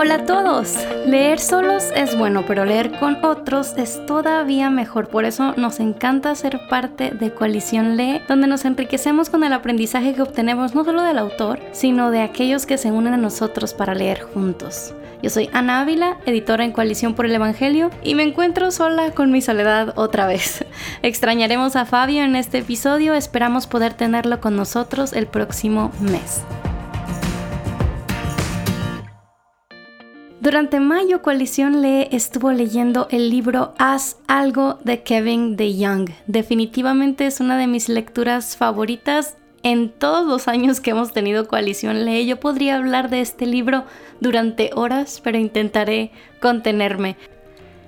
Hola a todos. Leer solos es bueno, pero leer con otros es todavía mejor. Por eso nos encanta ser parte de Coalición Lee, donde nos enriquecemos con el aprendizaje que obtenemos no solo del autor, sino de aquellos que se unen a nosotros para leer juntos. Yo soy Ana Ávila, editora en Coalición por el Evangelio, y me encuentro sola con mi soledad otra vez. Extrañaremos a Fabio en este episodio, esperamos poder tenerlo con nosotros el próximo mes. Durante mayo, Coalición Lee estuvo leyendo el libro Haz algo de Kevin de Young. Definitivamente es una de mis lecturas favoritas en todos los años que hemos tenido Coalición Lee. Yo podría hablar de este libro durante horas, pero intentaré contenerme.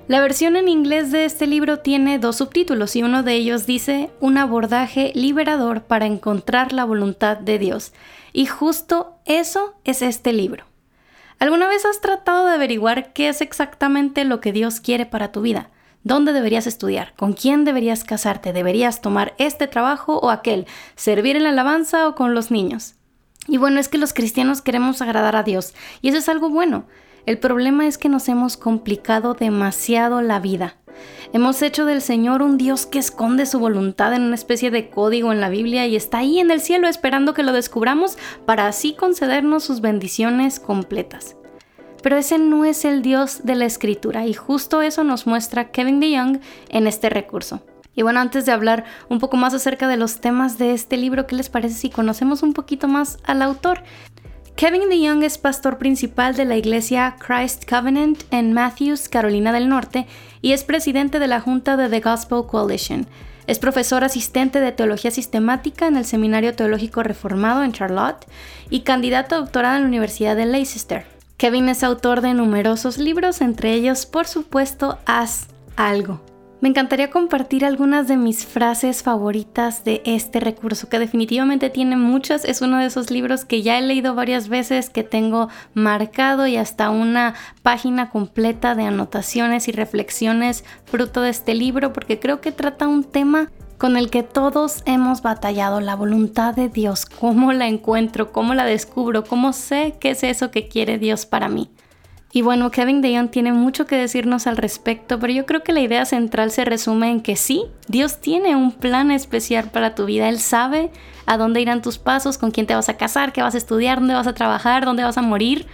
La versión en inglés de este libro tiene dos subtítulos y uno de ellos dice Un abordaje liberador para encontrar la voluntad de Dios. Y justo eso es este libro. ¿Alguna vez has tratado de averiguar qué es exactamente lo que Dios quiere para tu vida? ¿Dónde deberías estudiar? ¿Con quién deberías casarte? ¿Deberías tomar este trabajo o aquel? ¿Servir en la alabanza o con los niños? Y bueno, es que los cristianos queremos agradar a Dios y eso es algo bueno. El problema es que nos hemos complicado demasiado la vida. Hemos hecho del Señor un Dios que esconde su voluntad en una especie de código en la Biblia y está ahí en el cielo esperando que lo descubramos para así concedernos sus bendiciones completas. Pero ese no es el Dios de la escritura y justo eso nos muestra Kevin DeYoung en este recurso. Y bueno, antes de hablar un poco más acerca de los temas de este libro, ¿qué les parece si conocemos un poquito más al autor? Kevin DeYoung es pastor principal de la iglesia Christ Covenant en Matthews, Carolina del Norte, y es presidente de la Junta de The Gospel Coalition. Es profesor asistente de Teología Sistemática en el Seminario Teológico Reformado en Charlotte y candidato a doctorado en la Universidad de Leicester. Kevin es autor de numerosos libros, entre ellos, por supuesto, Haz algo. Me encantaría compartir algunas de mis frases favoritas de este recurso, que definitivamente tiene muchas. Es uno de esos libros que ya he leído varias veces, que tengo marcado y hasta una página completa de anotaciones y reflexiones fruto de este libro, porque creo que trata un tema con el que todos hemos batallado, la voluntad de Dios, cómo la encuentro, cómo la descubro, cómo sé qué es eso que quiere Dios para mí. Y bueno, Kevin DeYoung tiene mucho que decirnos al respecto, pero yo creo que la idea central se resume en que sí, Dios tiene un plan especial para tu vida. Él sabe a dónde irán tus pasos, con quién te vas a casar, qué vas a estudiar, dónde vas a trabajar, dónde vas a morir.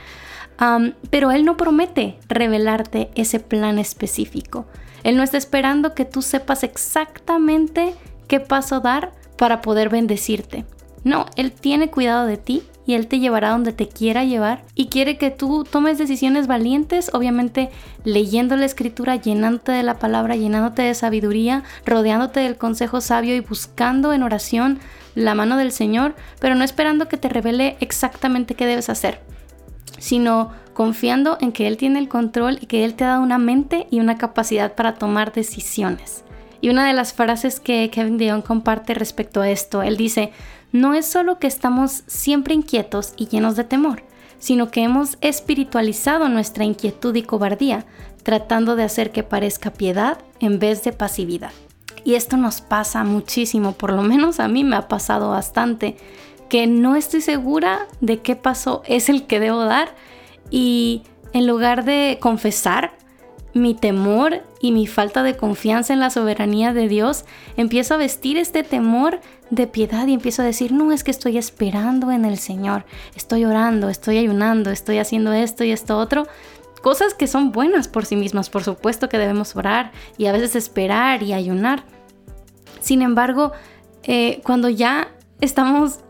pero Él no promete revelarte ese plan específico. Él no está esperando que tú sepas exactamente qué paso dar para poder bendecirte. No, Él tiene cuidado de ti y Él te llevará donde te quiera llevar y quiere que tú tomes decisiones valientes, obviamente leyendo la escritura, llenándote de la palabra, llenándote de sabiduría, rodeándote del consejo sabio y buscando en oración la mano del Señor, pero no esperando que te revele exactamente qué debes hacer, sino confiando en que Él tiene el control y que Él te ha dado una mente y una capacidad para tomar decisiones. Y una de las frases que Kevin DeYoung comparte respecto a esto, él dice, no es solo que estamos siempre inquietos y llenos de temor, sino que hemos espiritualizado nuestra inquietud y cobardía, tratando de hacer que parezca piedad en vez de pasividad. Y esto nos pasa muchísimo, por lo menos a mí me ha pasado bastante, que no estoy segura de qué paso es el que debo dar y en lugar de confesar mi temor y mi falta de confianza en la soberanía de Dios, empiezo a vestir este temor de piedad y empiezo a decir, no, es que estoy esperando en el Señor, estoy orando, estoy ayunando, estoy haciendo esto y esto otro. Cosas que son buenas por sí mismas, por supuesto que debemos orar y a veces esperar y ayunar. Sin embargo, eh, cuando ya estamos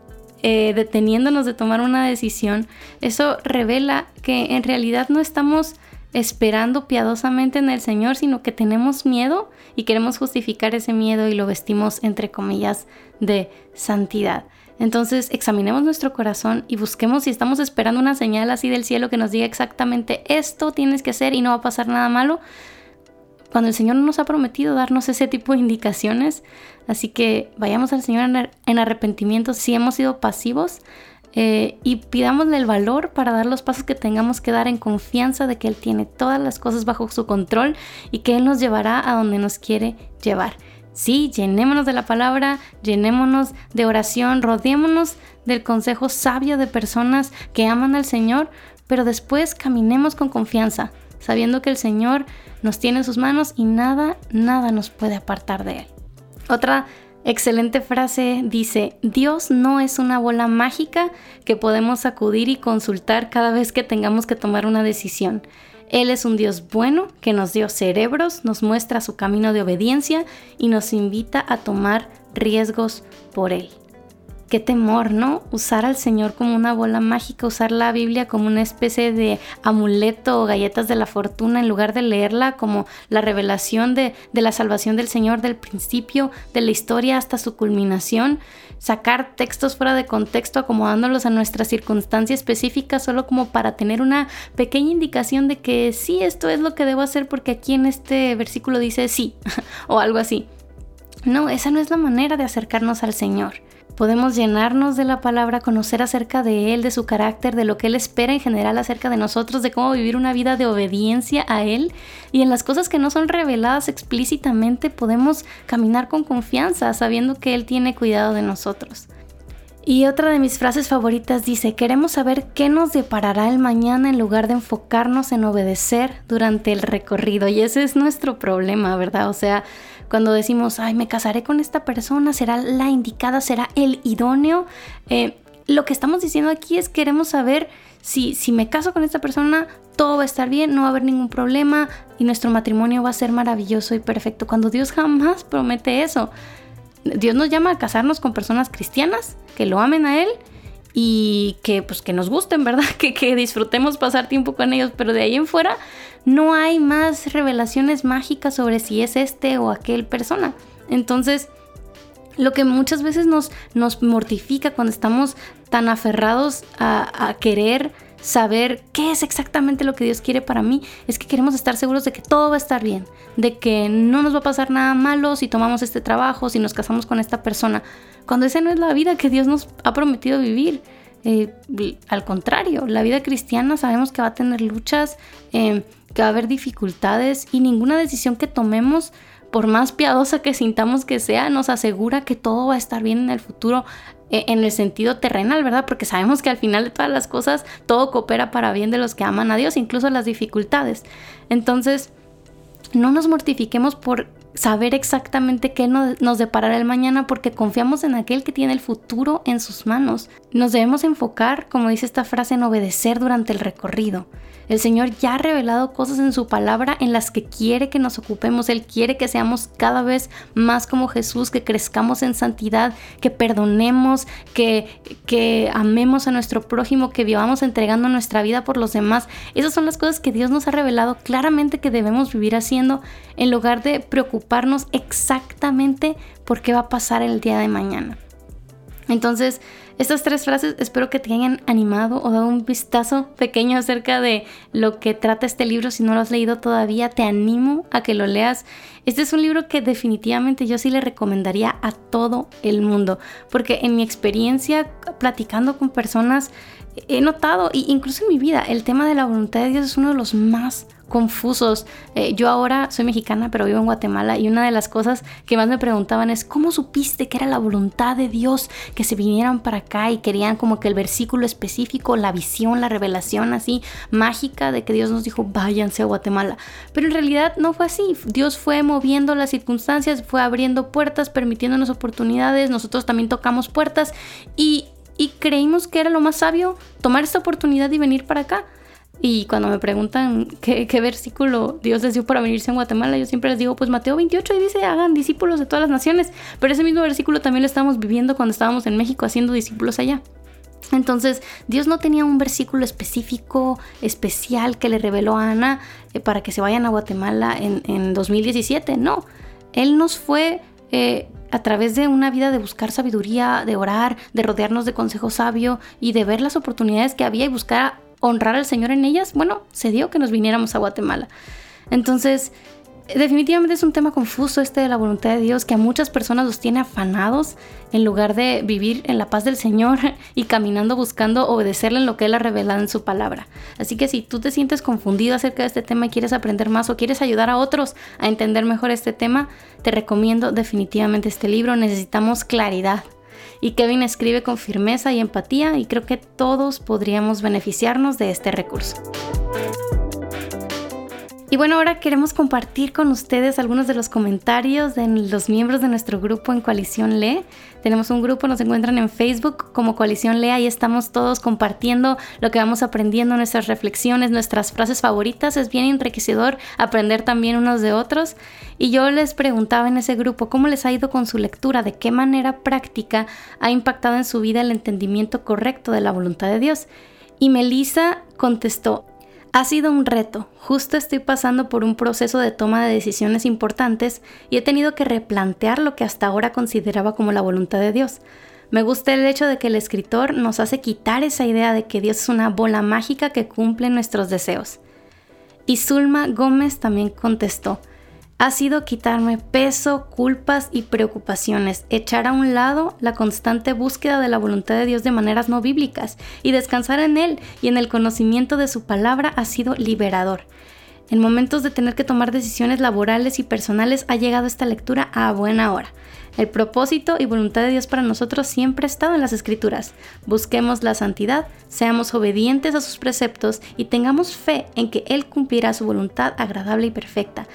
eh, deteniéndonos de tomar una decisión, eso revela que en realidad no estamos esperando piadosamente en el Señor, sino que tenemos miedo y queremos justificar ese miedo y lo vestimos entre comillas de santidad. Entonces examinemos nuestro corazón y busquemos si estamos esperando una señal así del cielo que nos diga exactamente esto tienes que hacer y no va a pasar nada malo. Cuando el Señor no nos ha prometido darnos ese tipo de indicaciones, así que vayamos al Señor en arrepentimiento si hemos sido pasivos, eh, y pidámosle el valor para dar los pasos que tengamos que dar en confianza de que Él tiene todas las cosas bajo su control y que Él nos llevará a donde nos quiere llevar. Sí, llenémonos de la palabra, llenémonos de oración, rodeémonos del consejo sabio de personas que aman al Señor, pero después caminemos con confianza, sabiendo que el Señor nos tiene en sus manos y nada, nada nos puede apartar de Él. Otra excelente frase dice, Dios no es una bola mágica que podemos acudir y consultar cada vez que tengamos que tomar una decisión. Él es un Dios bueno que nos dio cerebros, nos muestra su camino de obediencia y nos invita a tomar riesgos por Él qué temor, ¿no? Usar al Señor como una bola mágica, usar la Biblia como una especie de amuleto o galletas de la fortuna en lugar de leerla como la revelación de, la salvación del Señor del principio de la historia hasta su culminación. Sacar textos fuera de contexto acomodándolos a nuestra circunstancia específica solo como para tener una pequeña indicación de que sí, esto es lo que debo hacer porque aquí en este versículo dice sí o algo así. No, esa no es la manera de acercarnos al Señor. Podemos llenarnos de la palabra, conocer acerca de Él, de su carácter, de lo que Él espera en general acerca de nosotros, de cómo vivir una vida de obediencia a Él. Y en las cosas que no son reveladas explícitamente podemos caminar con confianza, sabiendo que Él tiene cuidado de nosotros. Y otra de mis frases favoritas dice, queremos saber qué nos deparará el mañana en lugar de enfocarnos en obedecer durante el recorrido. Y ese es nuestro problema, ¿verdad? O sea, cuando decimos, ay, me casaré con esta persona, será la indicada, será el idóneo. Eh, lo que estamos diciendo aquí es queremos saber si, si me caso con esta persona, todo va a estar bien, no va a haber ningún problema y nuestro matrimonio va a ser maravilloso y perfecto. Cuando Dios jamás promete eso. Dios nos llama a casarnos con personas cristianas que lo amen a Él y que pues que nos gusten, ¿verdad? Que, que disfrutemos pasar tiempo con ellos, pero de ahí en fuera no hay más revelaciones mágicas sobre si es este o aquel persona. Entonces, lo que muchas veces nos, nos mortifica cuando estamos tan aferrados a, a querer saber qué es exactamente lo que Dios quiere para mí, es que queremos estar seguros de que todo va a estar bien, de que no nos va a pasar nada malo si tomamos este trabajo, si nos casamos con esta persona, cuando esa no es la vida que Dios nos ha prometido vivir. Eh, al contrario, la vida cristiana sabemos que va a tener luchas, eh, que va a haber dificultades y ninguna decisión que tomemos, por más piadosa que sintamos que sea, nos asegura que todo va a estar bien en el futuro eh, en el sentido terrenal, ¿verdad? Porque sabemos que al final de todas las cosas todo coopera para bien de los que aman a Dios, incluso las dificultades. Entonces, no nos mortifiquemos por saber exactamente qué nos deparará el mañana porque confiamos en aquel que tiene el futuro en sus manos. Nos debemos enfocar, como dice esta frase, en obedecer durante el recorrido. El Señor ya ha revelado cosas en su palabra en las que quiere que nos ocupemos. Él quiere que seamos cada vez más como Jesús, que crezcamos en santidad, que perdonemos, que, que amemos a nuestro prójimo, que vivamos entregando nuestra vida por los demás. Esas son las cosas que Dios nos ha revelado claramente que debemos vivir haciendo en lugar de preocuparnos exactamente por qué va a pasar el día de mañana. Entonces, estas tres frases espero que te hayan animado o dado un vistazo pequeño acerca de lo que trata este libro. Si no lo has leído todavía, te animo a que lo leas. Este es un libro que definitivamente yo sí le recomendaría a todo el mundo, porque en mi experiencia platicando con personas he notado, e incluso en mi vida, el tema de la voluntad de Dios es uno de los más confusos. Eh, yo ahora soy mexicana, pero vivo en Guatemala y una de las cosas que más me preguntaban es, ¿cómo supiste que era la voluntad de Dios que se vinieran para acá y querían como que el versículo específico, la visión, la revelación así mágica de que Dios nos dijo, váyanse a Guatemala? Pero en realidad no fue así. Dios fue moviendo las circunstancias, fue abriendo puertas, permitiéndonos oportunidades, nosotros también tocamos puertas y, y creímos que era lo más sabio tomar esta oportunidad y venir para acá. Y cuando me preguntan qué, versículo Dios les dio para venirse a Guatemala, yo siempre les digo, pues Mateo 28 y dice, hagan discípulos de todas las naciones. Pero ese mismo versículo también lo estábamos viviendo cuando estábamos en México haciendo discípulos allá. Entonces, Dios no tenía un versículo específico, especial que le reveló a Ana eh, para que se vayan a Guatemala en, 2017. No, Él nos fue eh, a través de una vida de buscar sabiduría, de orar, de rodearnos de consejo sabio y de ver las oportunidades que había y buscar honrar al Señor en ellas, bueno, se dio que nos viniéramos a Guatemala. Entonces, definitivamente es un tema confuso este de la voluntad de Dios que a muchas personas los tiene afanados en lugar de vivir en la paz del Señor y caminando buscando obedecerle en lo que Él ha revelado en su palabra. Así que si tú te sientes confundido acerca de este tema y quieres aprender más o quieres ayudar a otros a entender mejor este tema, te recomiendo definitivamente este libro. Necesitamos claridad Y Kevin escribe con firmeza y empatía y creo que todos podríamos beneficiarnos de este recurso. Y bueno, ahora queremos compartir con ustedes algunos de los comentarios de los miembros de nuestro grupo en Coalición Lee. Tenemos un grupo, nos encuentran en Facebook como Coalición Lee, y estamos todos compartiendo lo que vamos aprendiendo, nuestras reflexiones, nuestras frases favoritas. Es bien enriquecedor aprender también unos de otros. Y yo les preguntaba en ese grupo cómo les ha ido con su lectura, de qué manera práctica ha impactado en su vida el entendimiento correcto de la voluntad de Dios. Y Melissa contestó, ha sido un reto. Justo estoy pasando por un proceso de toma de decisiones importantes y he tenido que replantear lo que hasta ahora consideraba como la voluntad de Dios. Me gusta el hecho de que el escritor nos hace quitar esa idea de que Dios es una bola mágica que cumple nuestros deseos. Y Zulma Gómez también contestó, ha sido quitarme peso, culpas y preocupaciones, echar a un lado la constante búsqueda de la voluntad de Dios de maneras no bíblicas y descansar en Él y en el conocimiento de su palabra ha sido liberador. En momentos de tener que tomar decisiones laborales y personales ha llegado esta lectura a buena hora. El propósito y voluntad de Dios para nosotros siempre ha estado en las escrituras. Busquemos la santidad, seamos obedientes a sus preceptos y tengamos fe en que Él cumplirá su voluntad agradable y perfecta,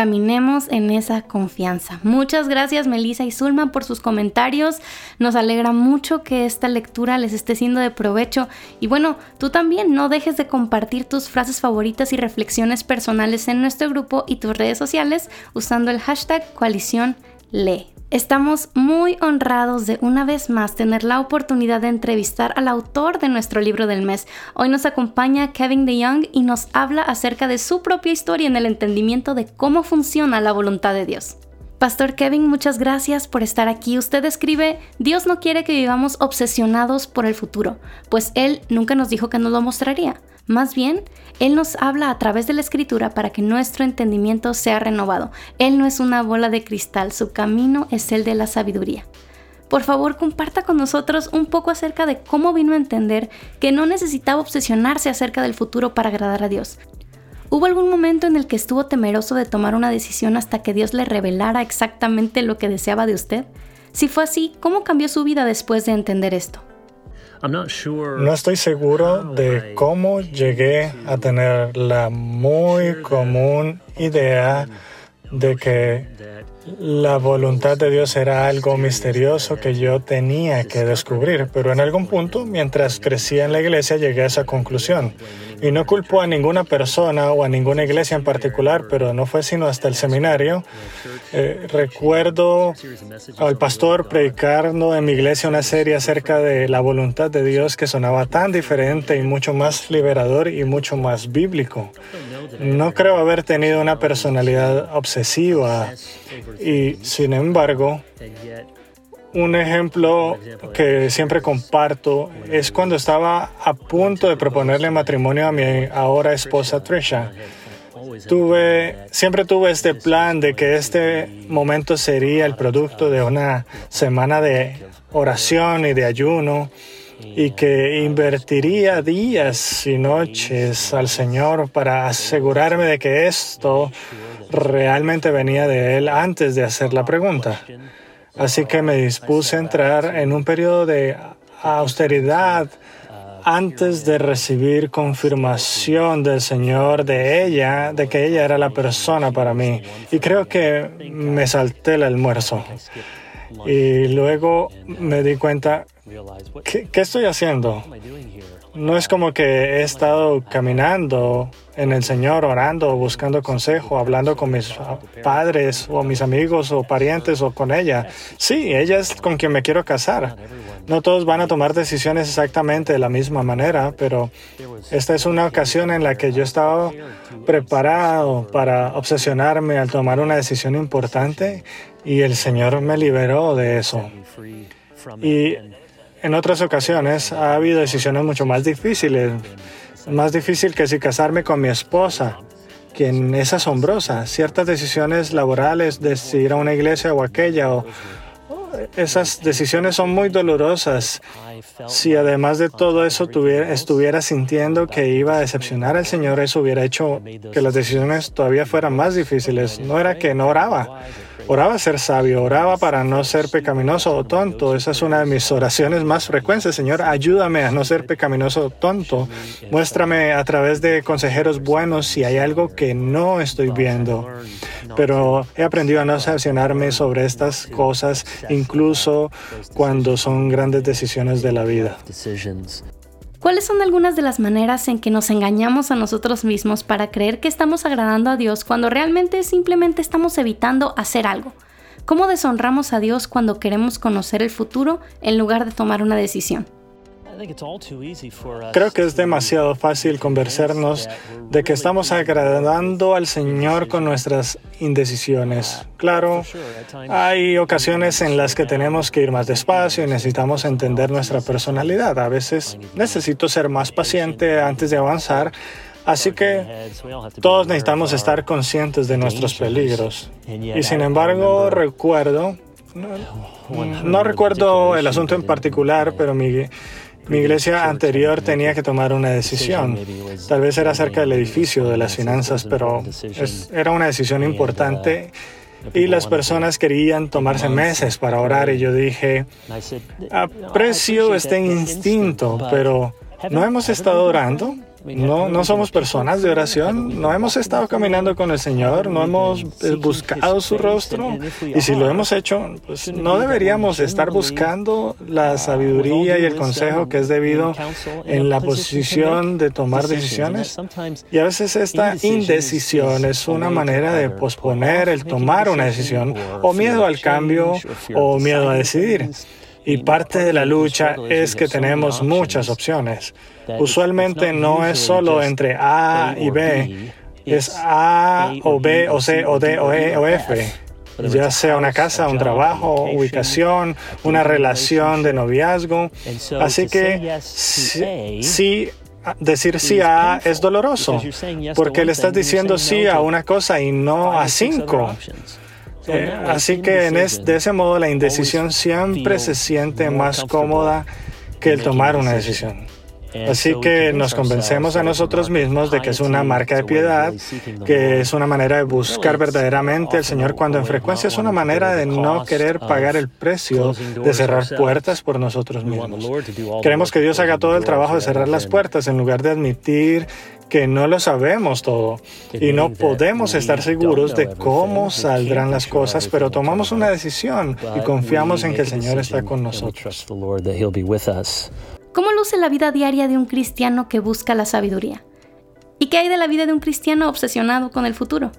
caminemos en esa confianza. Muchas gracias Melissa y Zulma por sus comentarios. Nos alegra mucho que esta lectura les esté siendo de provecho. Y bueno, tú también no dejes de compartir tus frases favoritas y reflexiones personales en nuestro grupo y tus redes sociales usando el hashtag coalición lee. Estamos muy honrados de una vez más tener la oportunidad de entrevistar al autor de nuestro libro del mes. Hoy nos acompaña Kevin DeYoung y nos habla acerca de su propia historia en el entendimiento de cómo funciona la voluntad de Dios. Pastor Kevin, muchas gracias por estar aquí. Usted escribe, Dios no quiere que vivamos obsesionados por el futuro, pues Él nunca nos dijo que nos lo mostraría. Más bien, Él nos habla a través de la escritura para que nuestro entendimiento sea renovado. Él no es una bola de cristal, su camino es el de la sabiduría. Por favor, comparta con nosotros un poco acerca de cómo vino a entender que no necesitaba obsesionarse acerca del futuro para agradar a Dios. ¿Hubo algún momento en el que estuvo temeroso de tomar una decisión hasta que Dios le revelara exactamente lo que deseaba de usted? Si fue así, ¿cómo cambió su vida después de entender esto? No estoy seguro de cómo llegué a tener la muy común idea de que la voluntad de Dios era algo misterioso que yo tenía que descubrir, pero en algún punto, mientras crecía en la iglesia, llegué a esa conclusión. Y no culpo a ninguna persona o a ninguna iglesia en particular, pero no fue sino hasta el seminario. Eh, recuerdo al pastor predicando en mi iglesia una serie acerca de la voluntad de Dios que sonaba tan diferente y mucho más liberador y mucho más bíblico. No creo haber tenido una personalidad obsesiva y, sin embargo, un ejemplo que siempre comparto es cuando estaba a punto de proponerle matrimonio a mi ahora esposa Trisha. Tuve, siempre tuve este plan de que este momento sería el producto de una semana de oración y de ayuno y que invertiría días y noches al Señor para asegurarme de que esto realmente venía de Él antes de hacer la pregunta. Así que me dispuse a entrar en un periodo de austeridad antes de recibir confirmación del Señor de ella, de que ella era la persona para mí. Y creo que me salté el almuerzo. Y luego me di cuenta, ¿qué, qué estoy haciendo? No es como que he estado caminando en el Señor, orando, buscando consejo, hablando con mis padres o mis amigos o parientes o con ella. Sí, ella es con quien me quiero casar. No todos van a tomar decisiones exactamente de la misma manera, pero esta es una ocasión en la que yo estaba preparado para obsesionarme al tomar una decisión importante y el Señor me liberó de eso. Y en otras ocasiones ha habido decisiones mucho más difíciles, más difícil que si casarme con mi esposa, quien es asombrosa. Ciertas decisiones laborales de ir a una iglesia o aquella, o, esas decisiones son muy dolorosas si además de todo eso estuviera sintiendo que iba a decepcionar al Señor, eso hubiera hecho que las decisiones todavía fueran más difíciles. No era que no oraba. Oraba a ser sabio, oraba para no ser pecaminoso o tonto. Esa es una de mis oraciones más frecuentes. Señor, ayúdame a no ser pecaminoso o tonto. Muéstrame a través de consejeros buenos si hay algo que no estoy viendo. Pero he aprendido a no sancionarme sobre estas cosas, incluso cuando son grandes decisiones de la vida. ¿Cuáles son algunas de las maneras en que nos engañamos a nosotros mismos para creer que estamos agradando a Dios cuando realmente simplemente estamos evitando hacer algo? ¿Cómo deshonramos a Dios cuando queremos conocer el futuro en lugar de tomar una decisión? Creo que es demasiado fácil convencernos de que estamos agradando al Señor con nuestras indecisiones. Claro, hay ocasiones en las que tenemos que ir más despacio y necesitamos entender nuestra personalidad. A veces necesito ser más paciente antes de avanzar. Así que todos necesitamos estar conscientes de nuestros peligros. Y sin embargo, recuerdo, no, recuerdo el asunto en particular, pero mi, mi iglesia anterior tenía que tomar una decisión. Tal vez era acerca del edificio, de las finanzas, pero era una decisión importante y las personas querían tomarse meses para orar y yo dije, aprecio este instinto, pero ¿no hemos estado orando? No, no somos personas de oración, no hemos estado caminando con el Señor, no hemos eh, buscado su rostro. Y si lo hemos hecho, pues no deberíamos estar buscando la sabiduría y el consejo que es debido en la posición de tomar decisiones. Y a veces esta indecisión es una manera de posponer el tomar una decisión o miedo al cambio o miedo a decidir. Y parte de la lucha es que tenemos muchas opciones. Usualmente no es solo entre A y B, es A o B o C o D o E o F ya sea una casa, un trabajo, ubicación, una relación de noviazgo. Así que sí, decir sí a A es doloroso, porque le estás diciendo sí a una cosa y no a cinco. Eh, así que en de ese modo la indecisión siempre se siente más cómoda que el tomar una decisión. Así que nos convencemos a nosotros mismos de que es una marca de piedad, que es una manera de buscar verdaderamente al Señor, cuando en frecuencia es una manera de no querer pagar el precio de cerrar puertas por nosotros mismos. Queremos que Dios haga todo el trabajo de cerrar las puertas en lugar de admitir que no lo sabemos todo y no podemos estar seguros de cómo saldrán las cosas, pero tomamos una decisión y confiamos en que el Señor está con nosotros. ¿Cómo luce la vida diaria de un cristiano que busca la sabiduría? ¿Y qué hay de la vida de un cristiano obsesionado con el futuro?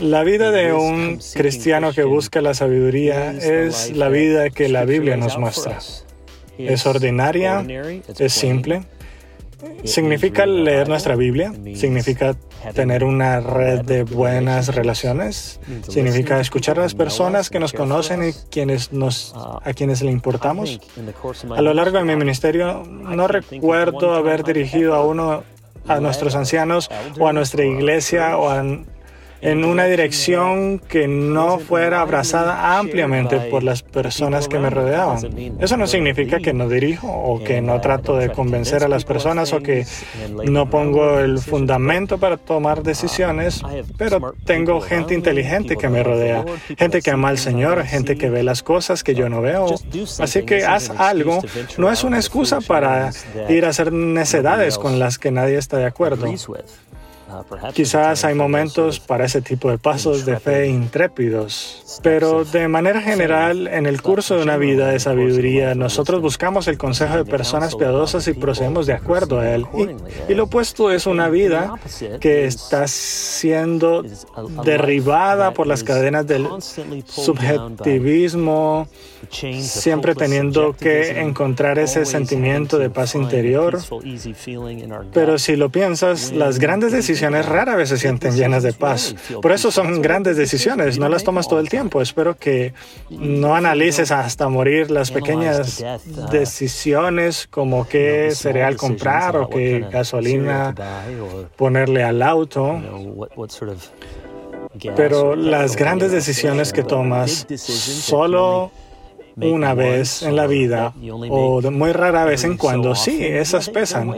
La vida de un cristiano que busca la sabiduría es la vida que la Biblia nos muestra. Es ordinaria, es simple, Significa leer nuestra Biblia, significa tener una red de buenas relaciones, significa escuchar a las personas que nos conocen y quienes nos, a quienes le importamos. A lo largo de mi ministerio no recuerdo haber dirigido a uno a nuestros ancianos o a nuestra iglesia o a en una dirección que no fuera abrazada ampliamente por las personas que me rodeaban. Eso no significa que no dirijo o que no trato de convencer a las personas o que no pongo el fundamento para tomar decisiones, pero tengo gente inteligente que me rodea, gente que ama al Señor, gente que ve las cosas que yo no veo. Así que haz algo. No es una excusa para ir a hacer necedades con las que nadie está de acuerdo. Quizás hay momentos para ese tipo de pasos de fe intrépidos, pero de manera general, en el curso de una vida de sabiduría, nosotros buscamos el consejo de personas piadosas y procedemos de acuerdo a él. Y, lo opuesto es una vida que está siendo derribada por las cadenas del subjetivismo, siempre teniendo que encontrar ese sentimiento de paz interior. Pero si lo piensas, las grandes decisiones rara vez se sienten llenas de paz. Por eso son grandes decisiones, no las tomas todo el tiempo. Espero que no analices hasta morir las pequeñas decisiones como qué cereal comprar o qué gasolina ponerle al auto. Pero las grandes decisiones que tomas solo una vez en la vida o de muy rara vez en cuando, sí, esas pesan.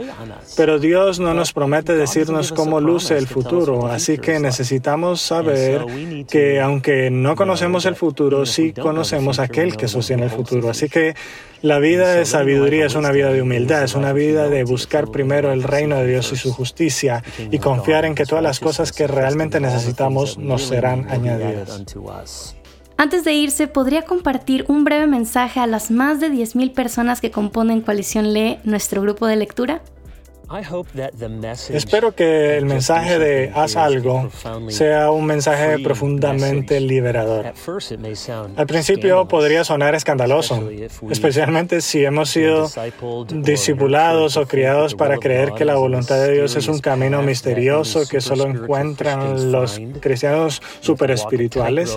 Pero Dios no nos promete decirnos cómo luce el futuro, así que necesitamos saber que aunque no conocemos el futuro, sí conocemos aquel que sostiene el futuro. Así que la vida de sabiduría es una vida de humildad, es una vida de buscar primero el reino de Dios y su justicia y confiar en que todas las cosas que realmente necesitamos nos serán añadidas. Antes de irse, ¿podría compartir un breve mensaje a las más de 10.000 personas que componen Coalición Lee, nuestro grupo de lectura? Espero que el mensaje de haz algo sea un mensaje profundamente liberador. Al principio podría sonar escandaloso, especialmente si hemos sido discipulados o criados para creer que la voluntad de Dios es un camino misterioso que solo encuentran los cristianos super espirituales.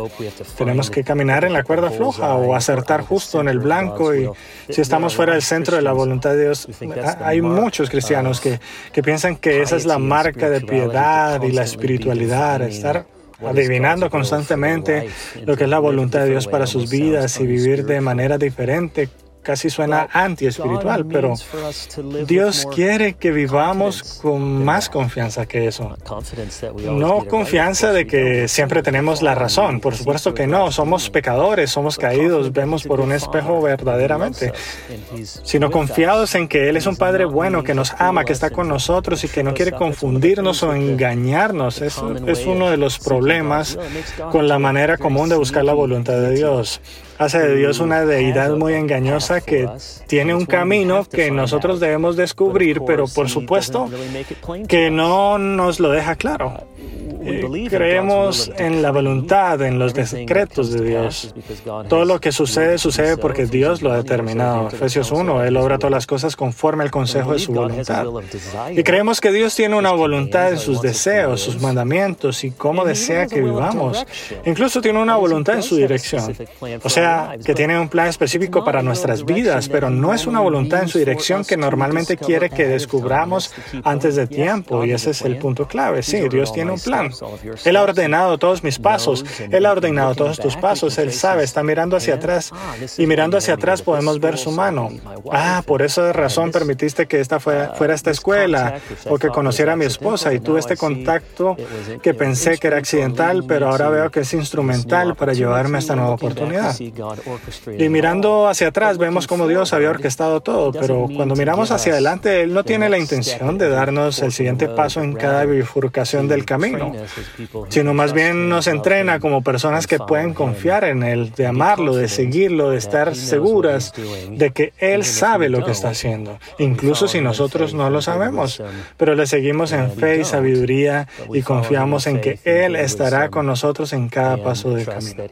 Tenemos que caminar en la cuerda floja o acertar justo en el blanco y si estamos fuera del centro de la voluntad de Dios, hay muchos cristianos que, piensan que esa es la marca de piedad y la espiritualidad, estar adivinando constantemente lo que es la voluntad de Dios para sus vidas y vivir de manera diferente casi suena anti-espiritual, pero Dios quiere que vivamos con más confianza que eso. No confianza de que siempre tenemos la razón, por supuesto que no, somos pecadores, somos caídos, vemos por un espejo verdaderamente, sino confiados en que Él es un Padre bueno, que nos ama, que está con nosotros y que no quiere confundirnos o engañarnos. Eso es uno de los problemas con la manera común de buscar la voluntad de Dios hace de Dios una deidad muy engañosa que tiene un camino que nosotros debemos descubrir, pero por supuesto que no nos lo deja claro. Eh, creemos en la voluntad, en los decretos de Dios. Todo lo que sucede sucede porque Dios lo ha determinado. Efesios 1, Él obra todas las cosas conforme al consejo de su voluntad. Y creemos que Dios tiene una voluntad en sus deseos, sus mandamientos y cómo desea que vivamos. Incluso tiene una voluntad en su dirección. O sea, que tiene un plan específico para nuestras vidas, pero no es una voluntad en su dirección que normalmente quiere que descubramos antes de tiempo. Y ese es el punto clave. Sí, Dios tiene un plan. Él ha ordenado todos mis pasos. Él ha ordenado todos tus pasos. Él sabe, está mirando hacia atrás. Y mirando hacia atrás podemos ver su mano. Ah, por esa razón permitiste que esta fuera, fuera esta escuela o que conociera a mi esposa y tuve este contacto que pensé que era accidental, pero ahora veo que es instrumental para llevarme a esta nueva oportunidad. Y mirando hacia atrás vemos cómo Dios había orquestado todo, pero cuando miramos hacia adelante, Él no tiene la intención de darnos el siguiente paso en cada bifurcación del camino sino más bien nos entrena como personas que pueden confiar en Él, de amarlo, de seguirlo, de estar seguras de que Él sabe lo que está haciendo, incluso si nosotros no lo sabemos, pero le seguimos en fe y sabiduría y confiamos en que Él estará con nosotros en cada paso del camino.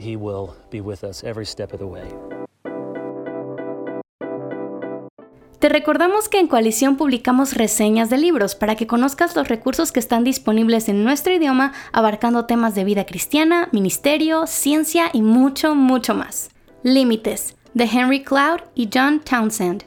Te recordamos que en Coalición publicamos reseñas de libros para que conozcas los recursos que están disponibles en nuestro idioma abarcando temas de vida cristiana, ministerio, ciencia y mucho, mucho más. Límites, de Henry Cloud y John Townsend.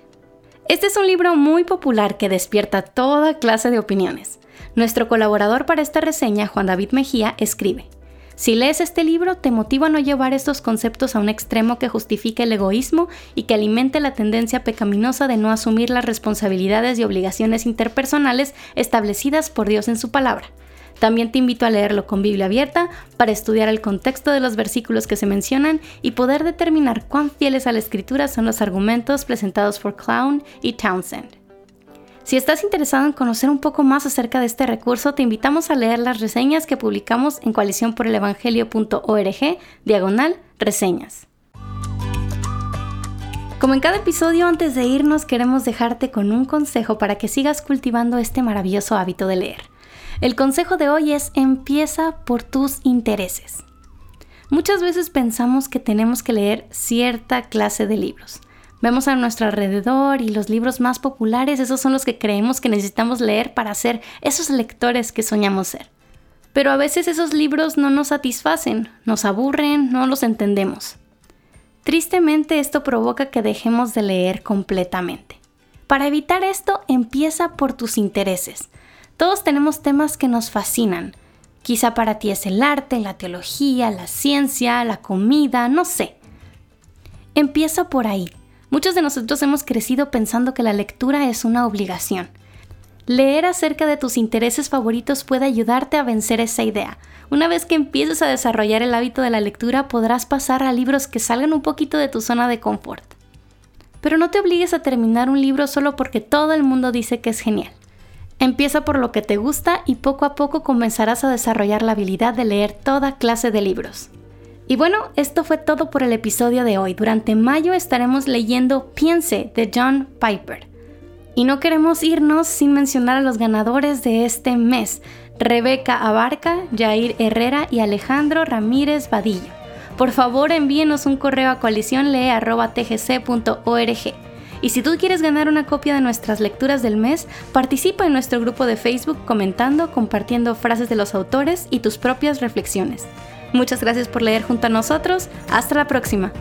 Este es un libro muy popular que despierta toda clase de opiniones. Nuestro colaborador para esta reseña, Juan David Mejía, escribe, si lees este libro, te motiva a no llevar estos conceptos a un extremo que justifique el egoísmo y que alimente la tendencia pecaminosa de no asumir las responsabilidades y obligaciones interpersonales establecidas por Dios en su palabra. También te invito a leerlo con Biblia abierta para estudiar el contexto de los versículos que se mencionan y poder determinar cuán fieles a la escritura son los argumentos presentados por Clown y Townsend. Si estás interesado en conocer un poco más acerca de este recurso, te invitamos a leer las reseñas que publicamos en coaliciónporelevangelio.org, diagonal reseñas. Como en cada episodio, antes de irnos, queremos dejarte con un consejo para que sigas cultivando este maravilloso hábito de leer. El consejo de hoy es empieza por tus intereses. Muchas veces pensamos que tenemos que leer cierta clase de libros vemos a nuestro alrededor y los libros más populares, esos son los que creemos que necesitamos leer para ser esos lectores que soñamos ser. Pero a veces esos libros no nos satisfacen, nos aburren, no los entendemos. Tristemente esto provoca que dejemos de leer completamente. Para evitar esto, empieza por tus intereses. Todos tenemos temas que nos fascinan. Quizá para ti es el arte, la teología, la ciencia, la comida, no sé. Empieza por ahí. Muchos de nosotros hemos crecido pensando que la lectura es una obligación. Leer acerca de tus intereses favoritos puede ayudarte a vencer esa idea. Una vez que empieces a desarrollar el hábito de la lectura, podrás pasar a libros que salgan un poquito de tu zona de confort. Pero no te obligues a terminar un libro solo porque todo el mundo dice que es genial. Empieza por lo que te gusta y poco a poco comenzarás a desarrollar la habilidad de leer toda clase de libros. Y bueno, esto fue todo por el episodio de hoy. Durante mayo estaremos leyendo Piense de John Piper. Y no queremos irnos sin mencionar a los ganadores de este mes, Rebeca Abarca, Jair Herrera y Alejandro Ramírez Vadillo. Por favor envíenos un correo a coaliciónlee.tgc.org. Y si tú quieres ganar una copia de nuestras lecturas del mes, participa en nuestro grupo de Facebook comentando, compartiendo frases de los autores y tus propias reflexiones. Muchas gracias por leer junto a nosotros. Hasta la próxima.